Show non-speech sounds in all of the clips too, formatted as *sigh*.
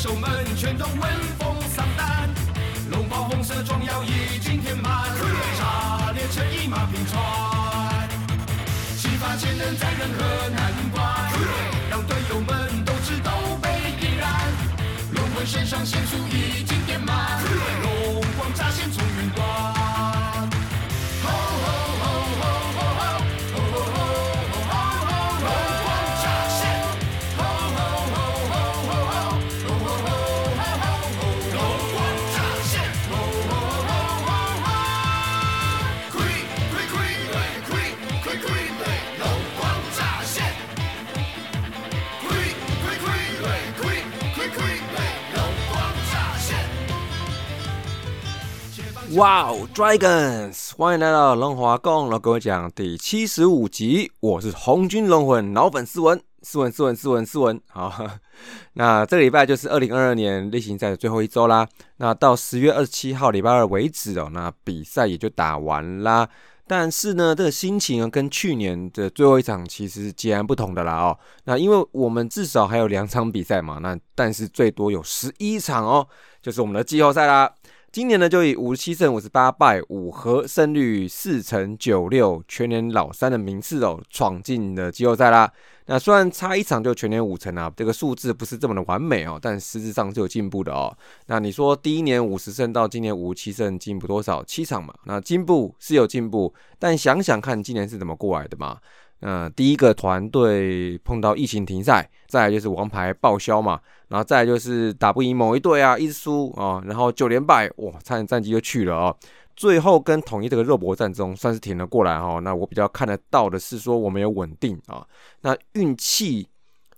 手们全都闻风丧胆。龙袍红色装药已经填满，炸列车一马平川，激发潜能在任何难关，让队友们斗志都被点燃。龙魂身上仙术已经哇哦，Dragons！欢迎来到龙华共老各位讲第七十五集，我是红军龙魂老粉斯文，斯文斯文斯文斯文。好，*laughs* 那这个礼拜就是二零二二年例行赛的最后一周啦。那到十月二十七号礼拜二为止哦，那比赛也就打完啦。但是呢，这个心情啊，跟去年的最后一场其实是截然不同的啦哦。那因为我们至少还有两场比赛嘛，那但是最多有十一场哦，就是我们的季后赛啦。今年呢，就以五十七胜五十八败五和胜率四成九六全年老三的名次哦，闯进了季后赛啦。那虽然差一场就全年五成啊，这个数字不是这么的完美哦，但实质上是有进步的哦。那你说第一年五十胜到今年五十七胜，进步多少？七场嘛。那进步是有进步，但想想看今年是怎么过来的嘛？嗯，第一个团队碰到疫情停赛，再来就是王牌报销嘛，然后再就是打不赢某一队啊，一直输啊，然后九连败，哇，差点战绩就去了哦。最后跟统一这个肉搏战中算是挺了过来哈、哦。那我比较看得到的是说我们有稳定啊，那运气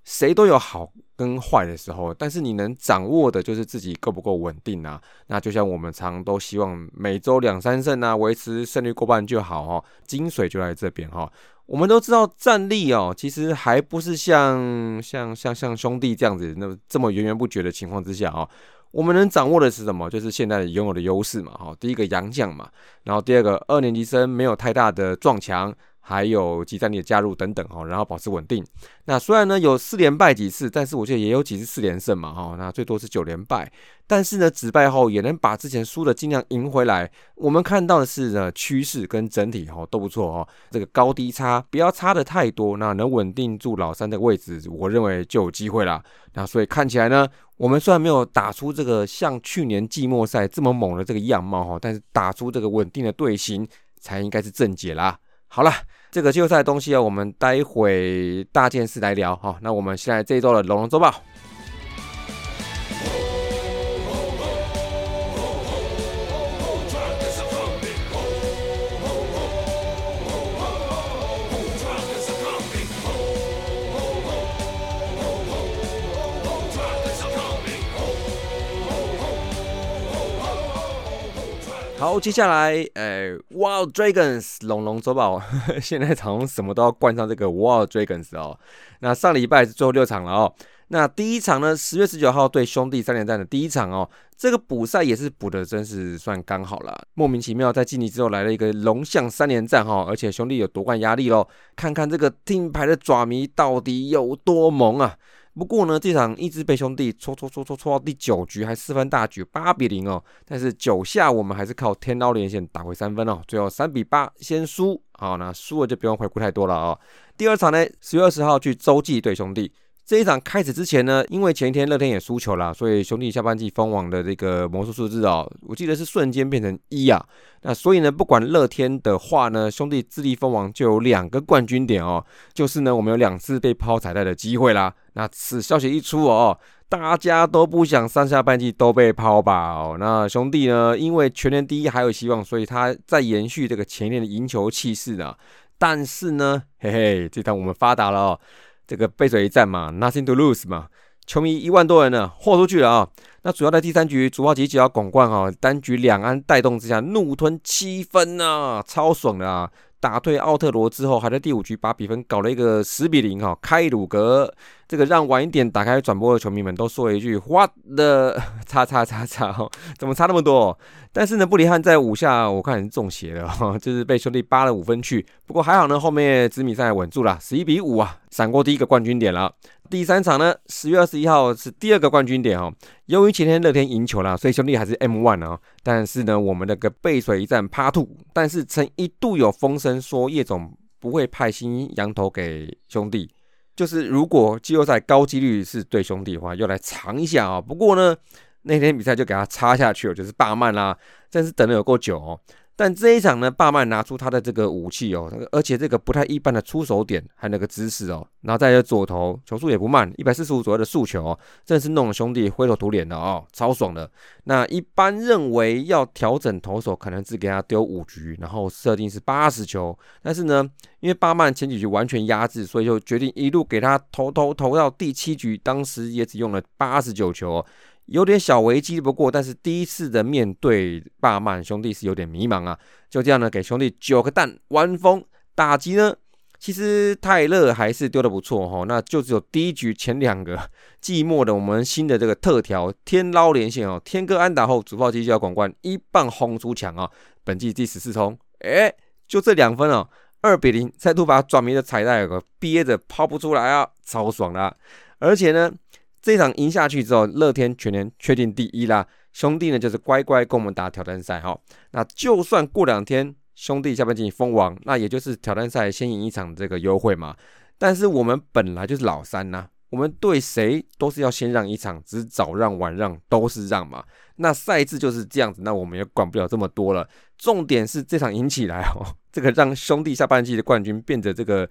谁都有好跟坏的时候，但是你能掌握的就是自己够不够稳定啊。那就像我们常都希望每周两三胜啊，维持胜率过半就好哈、哦。精髓就在这边哈、我们都知道战力哦，其实还不是像像像像兄弟这样子那这么源源不绝的情况之下哦。我们能掌握的是什么？就是现在拥有的优势嘛，哈。第一个洋将嘛，然后第二个二年级生没有太大的撞墙，还有集战力的加入等等哈，然后保持稳定。那虽然呢有四连败几次，但是我觉得也有几次四连胜嘛，哈。那最多是九连败，但是呢止败后也能把之前输的尽量赢回来。我们看到的是呢趋势跟整体哈都不错哦，这个高低差不要差的太多，那能稳定住老三的位置，我认为就有机会啦。那所以看起来呢。我们虽然没有打出这个像去年季末赛这么猛的这个样貌哈，但是打出这个稳定的队形才应该是正解啦。好了，这个季后赛东西啊，我们待会大件事来聊哈。那我们现在这一周的龙龙周报。好，接下来，呃，Wild Dragons 龙龙周报，*laughs* 现在好像什么都要冠上这个 Wild Dragons 哦。那上礼拜是最后六场了哦。那第一场呢，十月十九号对兄弟三连战的第一场哦，这个补赛也是补的真是算刚好了。莫名其妙在晋级之后来了一个龙象三连战哈，而且兄弟有夺冠压力喽。看看这个听牌的爪迷到底有多猛啊！不过呢，这场一直被兄弟戳戳戳戳戳到第九局，还四分大局八比零哦。但是九下我们还是靠天刀连线打回三分哦，最后三比八先输。好，那输了就不用回顾太多了哦。第二场呢，十月二十号去洲际对兄弟。这一场开始之前呢，因为前一天乐天也输球了，所以兄弟下半季封王的这个魔术数字哦，我记得是瞬间变成一啊。那所以呢，不管乐天的话呢，兄弟自立封王就有两个冠军点哦，就是呢，我们有两次被抛彩带的机会啦。那此消息一出哦，大家都不想上下半季都被抛吧哦。那兄弟呢，因为全年第一还有希望，所以他在延续这个前年的赢球气势呢。但是呢，嘿嘿，这趟我们发达了哦。这个背水一战嘛，nothing to lose 嘛，球迷一万多人呢，豁出去了啊！那主要在第三局，主炮集结要拱冠啊，单局两安带动之下，怒吞七分啊，超爽的啊！打退奥特罗之后，还在第五局把比分搞了一个十比零哈，开鲁格这个让晚一点打开转播的球迷们都说了一句 “what the *laughs* 叉叉叉叉”哈，怎么差那么多？但是呢，布里汉在五下我看是中邪了哈，就是被兄弟扒了五分去。不过还好呢，后面紫米赛稳住了，十一比五啊，闪过第一个冠军点了。第三场呢，十月二十一号是第二个冠军点哦。由于前天乐天赢球了，所以兄弟还是 M one 啊。但是呢，我们那个背水一战趴兔，但是曾一度有风声说叶总不会派新羊头给兄弟，就是如果季后赛高几率是对兄弟的话，又来尝一下啊。不过呢，那天比赛就给他插下去了，就是霸曼啦，真是等了有够久哦。但这一场呢，霸曼拿出他的这个武器哦，而且这个不太一般的出手点，还有那个姿势哦，然后再有左投球速也不慢，一百四十五左右的速球哦，真是弄了兄弟灰头土脸的哦，超爽的。那一般认为要调整投手，可能只给他丢五局，然后设定是八十球，但是呢，因为霸曼前几局完全压制，所以就决定一路给他投投投到第七局，当时也只用了八十九球。有点小危机，不过但是第一次的面对霸曼兄弟是有点迷茫啊。就这样呢，给兄弟九个蛋，完封打击呢。其实泰勒还是丢的不错哈，那就只有第一局前两个寂寞的我们新的这个特调天捞连线哦，天哥安打后主炮机就要广冠一棒轰出墙啊，本季第十四冲，哎，就这两分哦，二比零，再度把转迷的彩带有个憋着抛不出来啊，超爽的，而且呢。这场赢下去之后，乐天全年确定第一啦。兄弟呢，就是乖乖跟我们打挑战赛哈。那就算过两天兄弟下半季封王，那也就是挑战赛先赢一场这个优惠嘛。但是我们本来就是老三呐，我们对谁都是要先让一场，只是早让晚让都是让嘛。那赛制就是这样子，那我们也管不了这么多了。重点是这场赢起来哦，这个让兄弟下半季的冠军变得这个。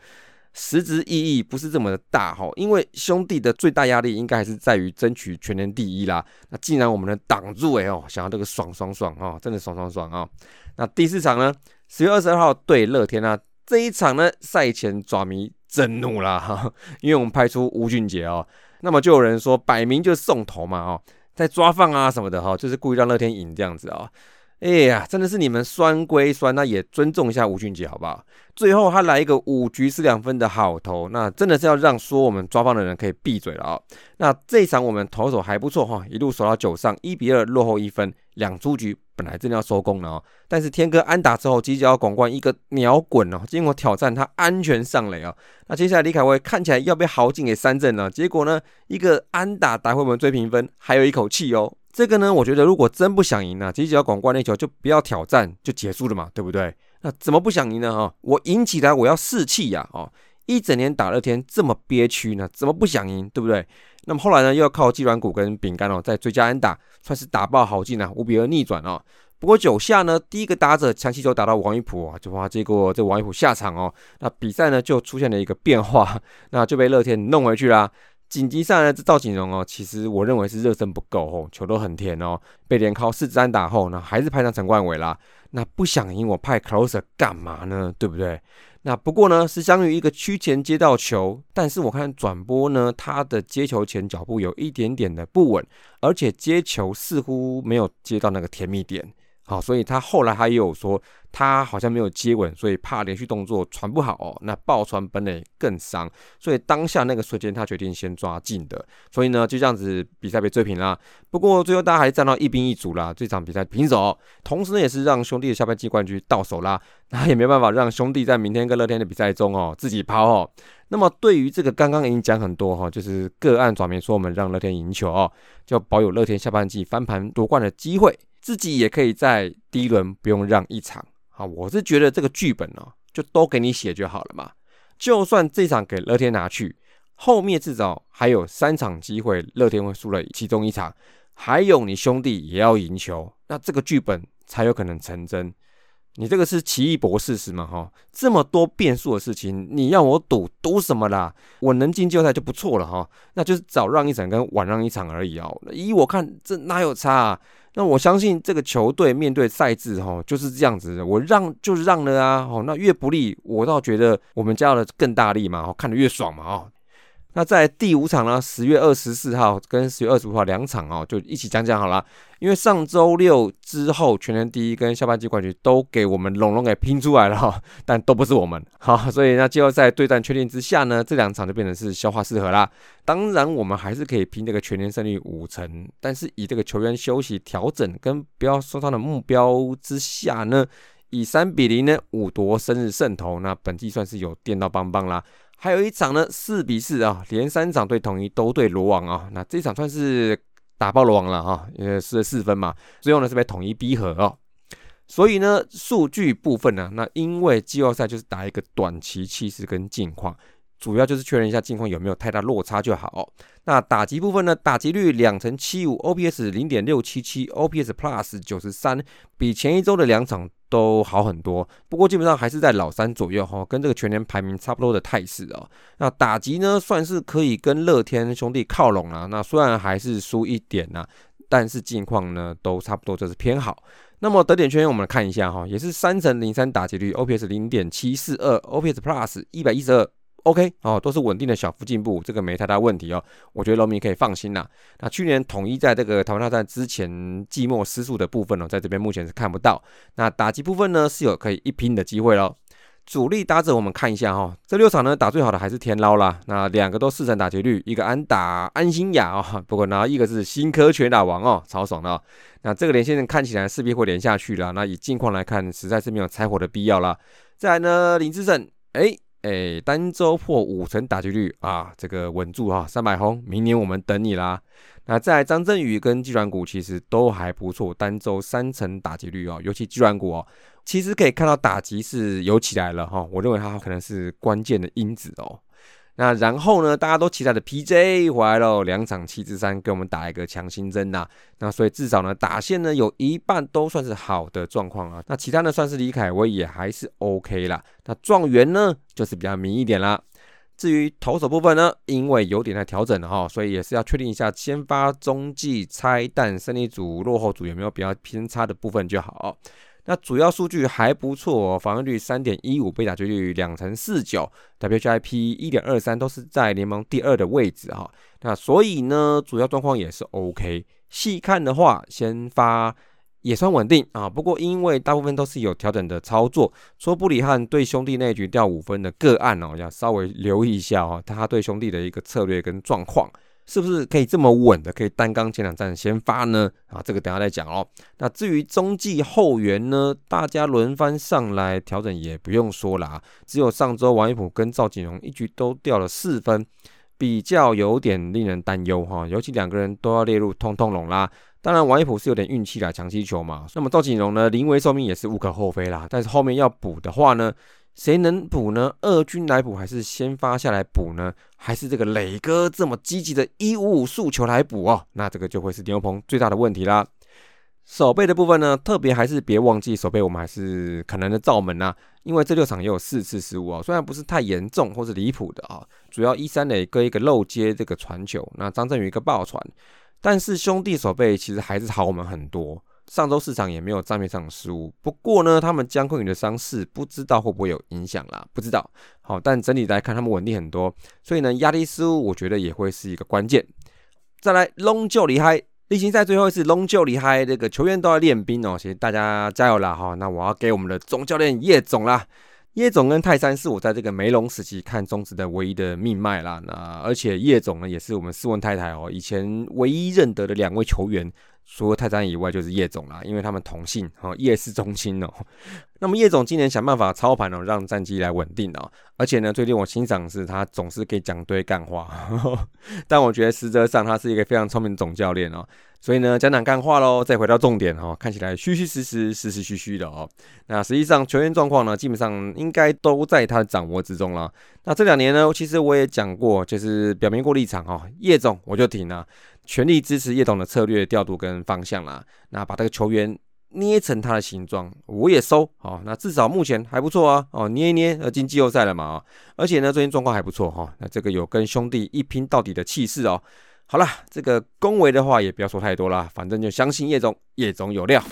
实质意义不是这么的大哈，因为兄弟的最大压力应该还是在于争取全年第一啦。那既然我们能挡住哎哦，想要这个爽爽爽哦，真的爽爽爽啊！那第四场呢，十月二十二号对乐天啊，这一场呢赛前爪迷震怒啦哈，因为我们派出吴俊杰哦，那么就有人说摆明就是送头嘛哦，在抓放啊什么的哈，就是故意让乐天赢这样子啊。哎呀，真的是你们酸归酸，那也尊重一下吴俊杰好不好？最后他来一个五局失两分的好投，那真的是要让说我们抓棒的人可以闭嘴了啊！那这一场我们投手还不错哈，一路守到九上，一比二落后一分，两出局本来真的要收工了哦。但是天哥安打之后，犄角广冠一个鸟滚哦，经过挑战他安全上垒啊。那接下来李凯威看起来要被豪进给三振了，结果呢一个安打打回我们追平分，还有一口气哦。这个呢，我觉得如果真不想赢呢，犄角广冠那球就不要挑战，就结束了嘛，对不对？那怎么不想赢呢？哈，我赢起来我要士气呀！哦，一整年打乐天这么憋屈呢，怎么不想赢？对不对？那么后来呢，又要靠鸡软骨跟饼干哦，在追加安打，算是打爆好劲啊，五比二逆转哦。不过九下呢，第一个打者强气球打到王一普啊，就哇，结果这王一普下场哦，那比赛呢就出现了一个变化，*laughs* 那就被乐天弄回去啦。紧急上来这赵景荣哦，其实我认为是热身不够哦，球都很甜哦，被连靠四支安打后，那还是派上陈冠伟啦。那不想赢我派 closer 干嘛呢？对不对？那不过呢是相当于一个区前接到球，但是我看转播呢，他的接球前脚步有一点点的不稳，而且接球似乎没有接到那个甜蜜点。好，所以他后来他也有说，他好像没有接稳，所以怕连续动作传不好哦，那爆传本垒更伤，所以当下那个瞬间他决定先抓近的，所以呢就这样子比赛被追平了。不过最后大家还是站到一兵一卒啦，这场比赛平手，同时呢也是让兄弟的下半季冠军到手啦，那也没办法让兄弟在明天跟乐天的比赛中哦自己抛哦。那么对于这个刚刚已经讲很多哈，就是个案转明说我们让乐天赢球哦，就保有乐天下半季翻盘夺冠的机会。自己也可以在第一轮不用让一场，好，我是觉得这个剧本呢，就都给你写就好了嘛。就算这场给乐天拿去，后面至少还有三场机会，乐天会输了其中一场，还有你兄弟也要赢球，那这个剧本才有可能成真。你这个是奇异博士是吗？哈，这么多变数的事情，你要我赌赌什么啦？我能进季后赛就不错了哈，那就是早让一场跟晚让一场而已哦。依我看，这哪有差？啊？那我相信这个球队面对赛制哈就是这样子的，我让就是让了啊，哦，那越不利，我倒觉得我们家的更大力嘛，哦，看得越爽嘛，哦。那在第五场呢，十月二十四号跟十月二十五号两场哦，就一起讲讲好了。因为上周六之后，全年第一跟下半季冠军都给我们龙龙给拼出来了哈，*laughs* 但都不是我们 *laughs* 好，所以那季后赛对战确定之下呢，这两场就变成是消化适合啦。当然，我们还是可以拼这个全年胜率五成，但是以这个球员休息调整跟不要受伤的目标之下呢，以三比零呢五夺生日胜投，那本季算是有电到邦邦啦。还有一场呢，四比四啊，连三场对统一都对罗网啊，那这场算是打爆罗网了哈，因为失了四分嘛，最后呢是被统一逼和啊。所以呢，数据部分呢，那因为季后赛就是打一个短期气势跟近况，主要就是确认一下近况有没有太大落差就好。那打击部分呢，打击率两成七五，OPS 零点六七七，OPS Plus 九十三，比前一周的两场都好很多。不过基本上还是在老三左右哈，跟这个全年排名差不多的态势哦。那打击呢，算是可以跟乐天兄弟靠拢了。那虽然还是输一点呐，但是近况呢都差不多，就是偏好。那么得点圈我们来看一下哈，也是三乘零三打击率，OPS 零点七四二，OPS Plus 一百一十二，OK 哦，都是稳定的小幅进步，这个没太大问题哦。我觉得农民可以放心啦。那去年统一在这个台湾大战之前季末失速的部分呢，在这边目前是看不到。那打击部分呢是有可以一拼的机会喽。主力打者我们看一下哈，这六场呢打最好的还是天捞啦。那两个都四成打击率，一个安打安心雅哦，不过呢一个是新科全打王哦，超爽的。那这个连线看起来势必会连下去了。那以近况来看，实在是没有拆火的必要了。再来呢，林志胜，哎哎，单周破五成打击率啊，这个稳住哈，三百轰，明年我们等你啦。那在张振宇跟技软股其实都还不错，单周三成打击率哦，尤其技软股哦，其实可以看到打击是有起来了哈，我认为它可能是关键的因子哦。那然后呢，大家都期待的 PJ 回来了，两场七至三，给我们打一个强心针呐。那所以至少呢，打线呢有一半都算是好的状况啊。那其他呢，算是李凯威也还是 OK 啦。那状元呢，就是比较迷一点啦。至于投手部分呢，因为有点在调整了哈，所以也是要确定一下先发、中继、拆弹、胜利组、落后组有没有比较偏差的部分就好。那主要数据还不错，防御率三点一五，被打击率两成四九，WHIP 一点二三，都是在联盟第二的位置哈。那所以呢，主要状况也是 OK。细看的话，先发。也算稳定啊，不过因为大部分都是有调整的操作，说布里汉对兄弟那局掉五分的个案哦，要稍微留意一下哦，他对兄弟的一个策略跟状况，是不是可以这么稳的，可以单刚前两站先发呢？啊，这个等下再讲哦。那至于中继后援呢，大家轮番上来调整也不用说了啊，只有上周王一普跟赵景荣一局都掉了四分，比较有点令人担忧哈，尤其两个人都要列入通通龙啦。当然，王一普是有点运气啦，强击球嘛。那么赵景荣呢，临危受命也是无可厚非啦。但是后面要补的话呢，谁能补呢？二军来补还是先发下来补呢？还是这个磊哥这么积极的一五五诉求来补哦？那这个就会是牛棚最大的问题啦。守备的部分呢，特别还是别忘记守备，我们还是可能的罩门呐。因为这六场也有四次失误啊，虽然不是太严重或是离谱的啊，主要一三磊哥一个漏接这个传球，那张振宇一个爆传。但是兄弟手背其实还是好我们很多，上周市场也没有账面上的失误。不过呢，他们江坤宇的伤势不知道会不会有影响啦，不知道。好，但整体来看他们稳定很多，所以呢，压力失误我觉得也会是一个关键。再来龙就离开例行赛最后一次龙就离开，这个球员都要练兵哦，请大家加油啦！哈，那我要给我们的总教练叶总啦。叶总跟泰山是我在这个梅龙时期看中职的唯一的命脉啦。那而且叶总呢，也是我们斯文太太哦以前唯一认得的两位球员，除了泰山以外就是叶总啦，因为他们同姓哦，叶氏中心哦。那么叶总今年想办法操盘哦，让战绩来稳定哦。而且呢，最近我欣赏是他总是可以讲堆干话，*laughs* 但我觉得实则上他是一个非常聪明的总教练哦。所以呢，讲讲干话喽，再回到重点哈，看起来虚虚实实、实实虚虚的哦。那实际上球员状况呢，基本上应该都在他的掌握之中了。那这两年呢，其实我也讲过，就是表明过立场哈，叶总我就挺了，全力支持叶总的策略调度跟方向啦。那把这个球员捏成他的形状，我也收哦。那至少目前还不错啊，哦捏一捏呃进季后赛了嘛，哦而且呢最近状况还不错哈。那这个有跟兄弟一拼到底的气势哦。好了，这个恭维的话也不要说太多了，反正就相信叶总，叶总有料。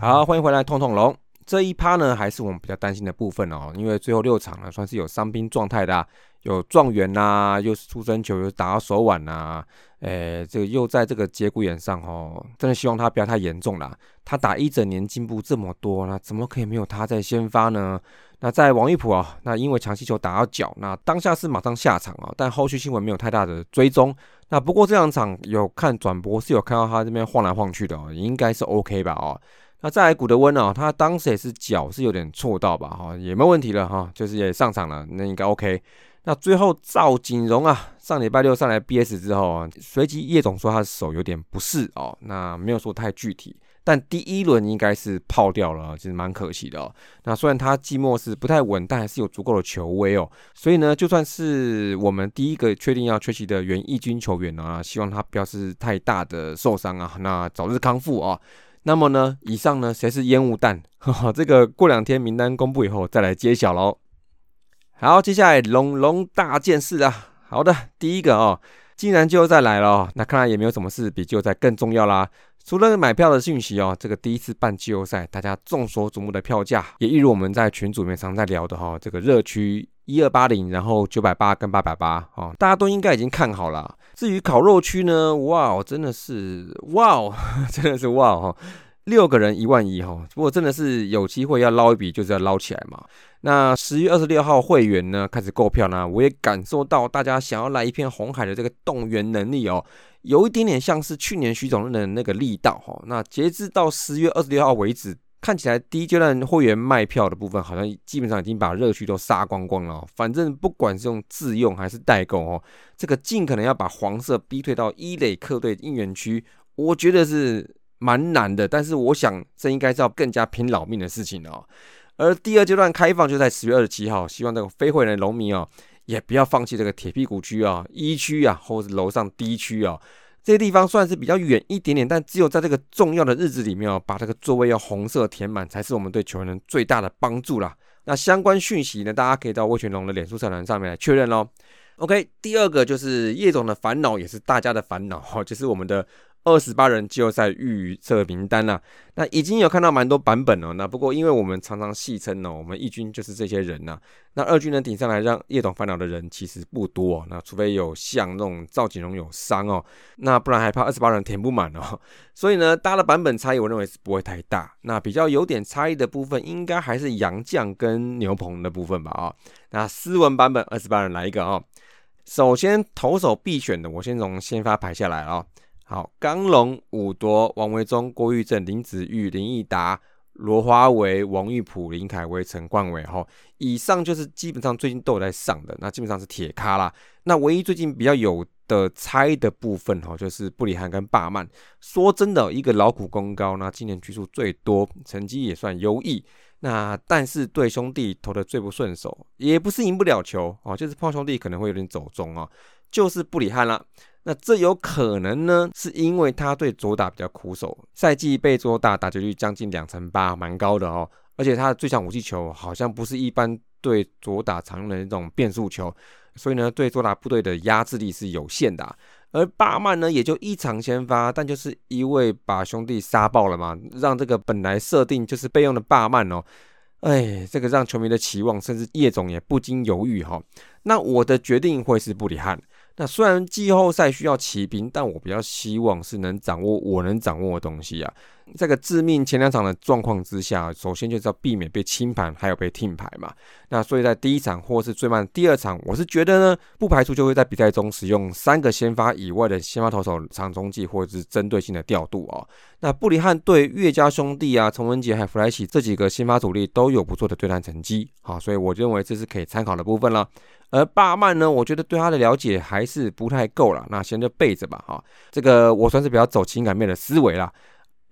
好，欢迎回来，痛痛龙。这一趴呢，还是我们比较担心的部分哦，因为最后六场呢，算是有伤兵状态的，有状元呐，又是出生球，又打到手腕呐，诶，这个又在这个节骨眼上哦，真的希望他不要太严重啦。他打一整年进步这么多，那怎么可以没有他在先发呢？那在王一普啊，那因为强气球打到脚，那当下是马上下场啊，但后续新闻没有太大的追踪。那不过这两场有看转播是有看到他这边晃来晃去的哦，应该是 OK 吧哦。那再来古德温啊，他当时也是脚是有点错到吧哈，也没问题了哈，就是也上场了，那应该 OK。那最后赵景荣啊，上礼拜六上来 BS 之后啊，随即叶总说他的手有点不适哦，那没有说太具体。但第一轮应该是泡掉了，其实蛮可惜的哦。那虽然他季末是不太稳，但还是有足够的球威哦。所以呢，就算是我们第一个确定要缺席的原义军球员呢，希望他不要是太大的受伤啊，那早日康复啊。那么呢，以上呢谁是烟雾弹？*laughs* 这个过两天名单公布以后再来揭晓喽。好，接下来龙龙大件事啊。好的，第一个哦，既然季后赛来了，那看来也没有什么事比季后赛更重要啦。除了买票的讯息哦，这个第一次办季后赛，大家众所瞩目的票价，也一如我们在群组里面常在聊的哈，这个热区一二八零，然后九百八跟八百八哦，大家都应该已经看好了。至于烤肉区呢，哇，真的是哇，*laughs* 真的是哇哈。六个人一万一哈，不过真的是有机会要捞一笔，就是要捞起来嘛。那十月二十六号会员呢开始购票呢，我也感受到大家想要来一片红海的这个动员能力哦，有一点点像是去年徐总任的那个力道哈。那截至到十月二十六号为止，看起来第一阶段会员卖票的部分好像基本上已经把热区都杀光光了。反正不管是用自用还是代购哦，这个尽可能要把黄色逼退到一垒客队应援区，我觉得是。蛮难的，但是我想这应该是要更加拼老命的事情哦。而第二阶段开放就在十月二十七号，希望这个非会员农民哦，也不要放弃这个铁屁股区啊、一区啊，或者是楼上 D 区啊，这些地方算是比较远一点点，但只有在这个重要的日子里面哦，把这个座位要红色填满，才是我们对球员最大的帮助啦。那相关讯息呢，大家可以到魏全龙的脸书社团上面来确认喽。OK，第二个就是叶总的烦恼，也是大家的烦恼哈，就是我们的。二十八人季后赛预测名单呐，那已经有看到蛮多版本了。那不过，因为我们常常戏称呢，我们一军就是这些人呐。那二军能顶上来让叶董烦恼的人其实不多。那除非有像那种赵锦荣有伤哦，那不然还怕二十八人填不满哦。*laughs* 所以呢，搭的版本差异，我认为是不会太大。那比较有点差异的部分，应该还是杨绛跟牛棚的部分吧啊。那斯文版本二十八人来一个啊。首先投手必选的，我先从先发排下来啊。好，刚龙、武夺、王维忠、郭玉正、林子玉、林益达、罗华为、王玉普、林凯威、陈冠伟，哈，以上就是基本上最近都有在上的，那基本上是铁咖啦。那唯一最近比较有的猜的部分，哈，就是布里汉跟霸曼。说真的，一个劳苦功高，那今年局数最多，成绩也算优异。那但是对兄弟投的最不顺手，也不是赢不了球哦，就是碰兄弟可能会有点走中哦，就是布里汉了。那这有可能呢，是因为他对左打比较苦手，赛季被左打打击率将近两成八，蛮高的哦。而且他的最强武器球好像不是一般对左打常用的那种变速球，所以呢，对左打部队的压制力是有限的。而巴曼呢，也就一场先发，但就是一味把兄弟杀爆了嘛，让这个本来设定就是备用的巴曼哦，哎，这个让球迷的期望甚至叶总也不禁犹豫哈。那我的决定会是布里汉。那虽然季后赛需要骑兵，但我比较希望是能掌握我能掌握的东西啊。这个致命前两场的状况之下，首先就是要避免被清盘，还有被停牌嘛。那所以在第一场或是最慢的第二场，我是觉得呢，不排除就会在比赛中使用三个先发以外的先发投手长中继或者是针对性的调度哦。那布里汉对岳家兄弟啊、陈文杰还有弗莱奇这几个先发主力都有不错的对战成绩，好，所以我认为这是可以参考的部分了。而巴曼呢，我觉得对他的了解还是不太够了，那先就备着吧，哈，这个我算是比较走情感面的思维啦。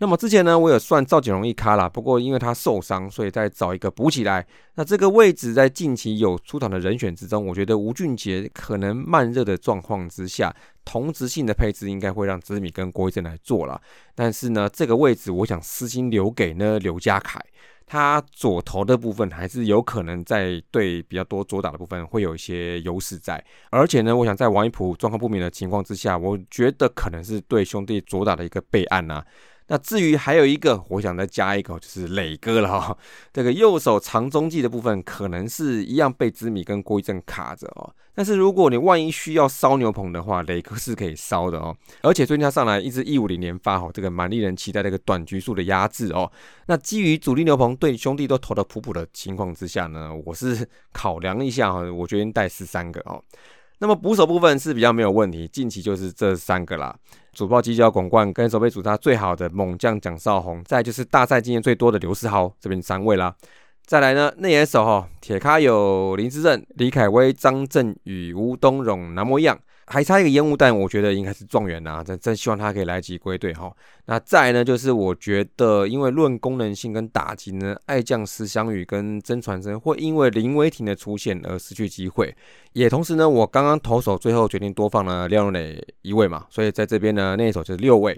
那么之前呢，我有算赵景荣一卡啦，不过因为他受伤，所以再找一个补起来。那这个位置在近期有出场的人选之中，我觉得吴俊杰可能慢热的状况之下，同质性的配置应该会让紫米跟郭一正来做了。但是呢，这个位置我想私心留给呢刘家凯。他左投的部分还是有可能在对比较多左打的部分会有一些优势在，而且呢，我想在王一普状况不明的情况之下，我觉得可能是对兄弟左打的一个备案呐。那至于还有一个，我想再加一个，就是磊哥了哈。*laughs* 这个右手长中继的部分，可能是一样被紫米跟郭一正卡着哦。但是如果你万一需要烧牛棚的话，磊哥是可以烧的哦。而且最近他上来一支一五零连发哦，这个蛮令人期待的一个短局数的压制哦。那基于主力牛棚对兄弟都投的普普的情况之下呢，我是考量一下哈，我决定带十三个哦。那么捕手部分是比较没有问题，近期就是这三个啦。主炮击角拱冠跟守备主他最好的猛将蒋少红，再就是大赛经验最多的刘世豪，这边三位啦。再来呢，内野手哈，铁咖有林志正、李凯威、张振宇、吴东荣，南模一样。还差一个烟雾弹，我觉得应该是状元呐，真真希望他可以来及归队哈。那再呢，就是我觉得，因为论功能性跟打击呢，爱将石祥宇跟曾传生会因为林威霆的出现而失去机会。也同时呢，我刚刚投手最后决定多放了廖荣磊一位嘛，所以在这边呢，那一手就是六位。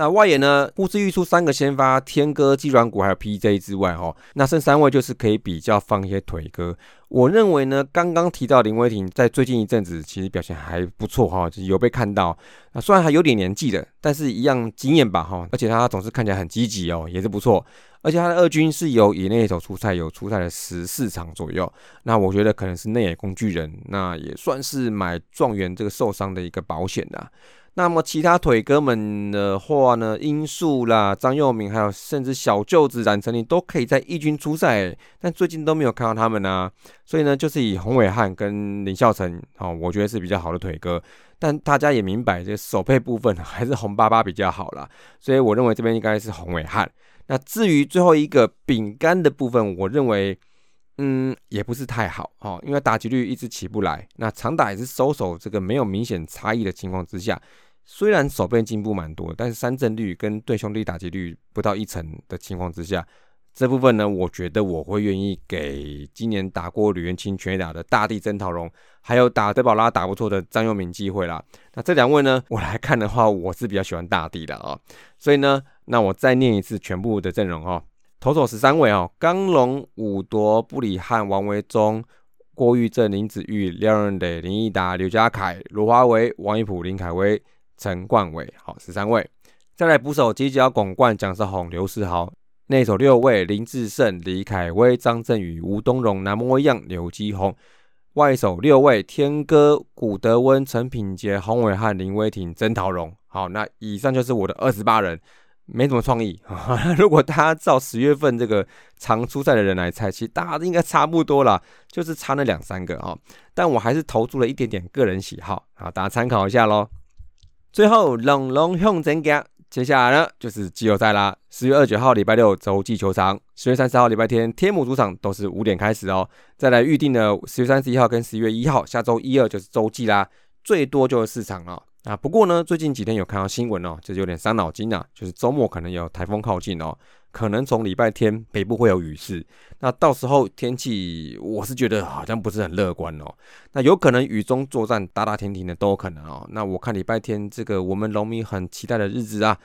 那外野呢，不是预出三个先发天哥、鸡软骨还有 PJ 之外，哈，那剩三位就是可以比较放一些腿哥。我认为呢，刚刚提到林威霆在最近一阵子其实表现还不错，哈，有被看到。那虽然还有点年纪的，但是一样经验吧，哈，而且他总是看起来很积极哦，也是不错。而且他的二军是有以内手出赛，有出赛了十四场左右。那我觉得可能是内野工具人，那也算是买状元这个受伤的一个保险呐。那么其他腿哥们的话呢，殷素啦、张佑明，还有甚至小舅子冉成林都可以在一军出赛，但最近都没有看到他们呢。所以呢，就是以洪伟汉跟林孝成，哦，我觉得是比较好的腿哥。但大家也明白，这手配部分 *laughs* 还是红爸爸比较好啦。所以我认为这边应该是洪伟汉。那至于最后一个饼干的部分，我认为，嗯，也不是太好哦，因为打击率一直起不来，那长打也是收手，这个没有明显差异的情况之下。虽然手背进步蛮多，但是三振率跟对兄弟打击率不到一成的情况之下，这部分呢，我觉得我会愿意给今年打过吕元清全打的大地曾桃荣，还有打德保拉打不错的张佑铭机会啦。那这两位呢，我来看的话，我是比较喜欢大地的啊。所以呢，那我再念一次全部的阵容哦。投手十三位哦，刚龙、武夺、布里汉、王维忠、郭玉正、林子玉、廖仁磊、林义达、刘家凯、罗华为、王一普、林凯威。陈冠伟，好十三位，再来捕手犄角拱冠蒋世宏、刘世豪，内手六位林志胜、李凯威、张振宇、吴东荣、南模样、刘基宏，外手六位天哥、古德温、陈品杰、洪伟汉、林威霆、曾桃荣。好，那以上就是我的二十八人，没什么创意。*laughs* 如果大家照十月份这个常出赛的人来猜，其实大家应该差不多啦，就是差那两三个啊。但我还是投注了一点点个人喜好，啊，大家参考一下喽。最后，龙龙向前行。接下来呢，就是季后赛啦。十月二九号礼拜六洲际球场，十月三十号礼拜天天母主场都是五点开始哦。再来预定的十月三十一号跟十月一号，下周一二就是洲际啦，最多就是四场了。啊，不过呢，最近几天有看到新闻哦，就是有点伤脑筋啊，就是周末可能有台风靠近哦，可能从礼拜天北部会有雨势，那到时候天气我是觉得好像不是很乐观哦，那有可能雨中作战打打停停的都有可能哦，那我看礼拜天这个我们农民很期待的日子啊。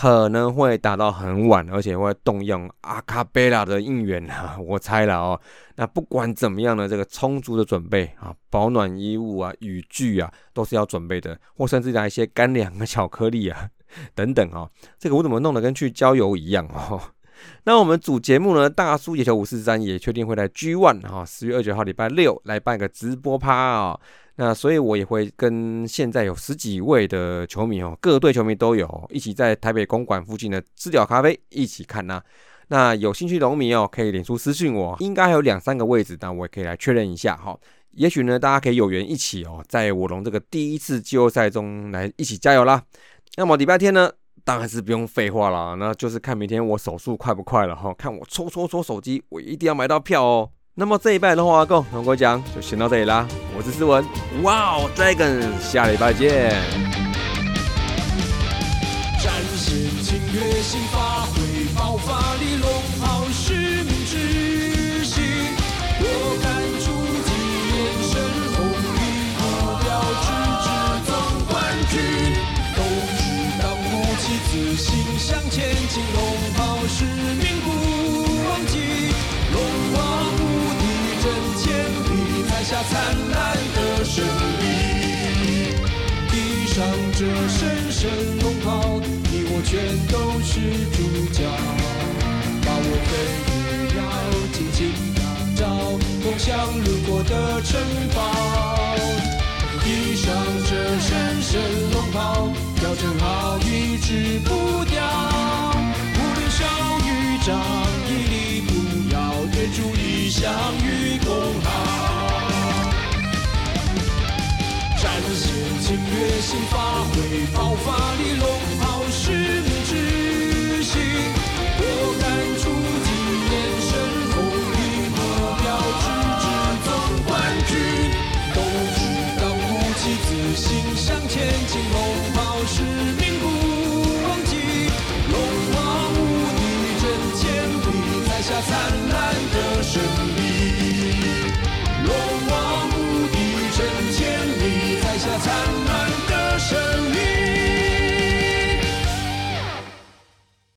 可能会打到很晚，而且会动用阿卡贝拉的应援啊，*laughs* 我猜了哦。那不管怎么样呢，这个充足的准备啊，保暖衣物啊，雨具啊，都是要准备的，或甚至拿一些干粮和巧克力啊 *laughs* 等等啊。这个我怎么弄得跟去郊游一样哦？*laughs* 那我们主节目呢，大叔野球五四三也确定会在 G One 哈，十月二九号礼拜六来办个直播趴啊。那所以，我也会跟现在有十几位的球迷哦，各队球迷都有一起在台北公馆附近的知了咖啡一起看呐。那有兴趣龙迷哦，可以脸书私讯我，应该还有两三个位置，但我也可以来确认一下哈。也许呢，大家可以有缘一起哦，在我龙这个第一次季后赛中来一起加油啦。那么礼拜天呢，当然是不用废话了，那就是看明天我手速快不快了哈。看我搓搓搓手机，我一定要买到票哦。那么这一拜的话，够龙哥讲就先到这里啦。我是思文，哇哦，Dragon，下礼拜见。展现侵略性，发挥爆发力，龙袍使命之心。我敢出击，眼神红利，目标直指总冠军。斗志当武器，自信向前进，下灿烂的胜利。披上这神圣龙袍，你我全都是主角。把我飞越要紧紧打造，梦想路过的城堡。披上这神圣龙袍，调整好一直不掉。无论小雨涨，屹立不摇，天主意向与侵略性，发挥爆发力，龙袍使命执行。我敢出击，眼神锋利，目标直至总冠军。都知道鼓起自信向前进，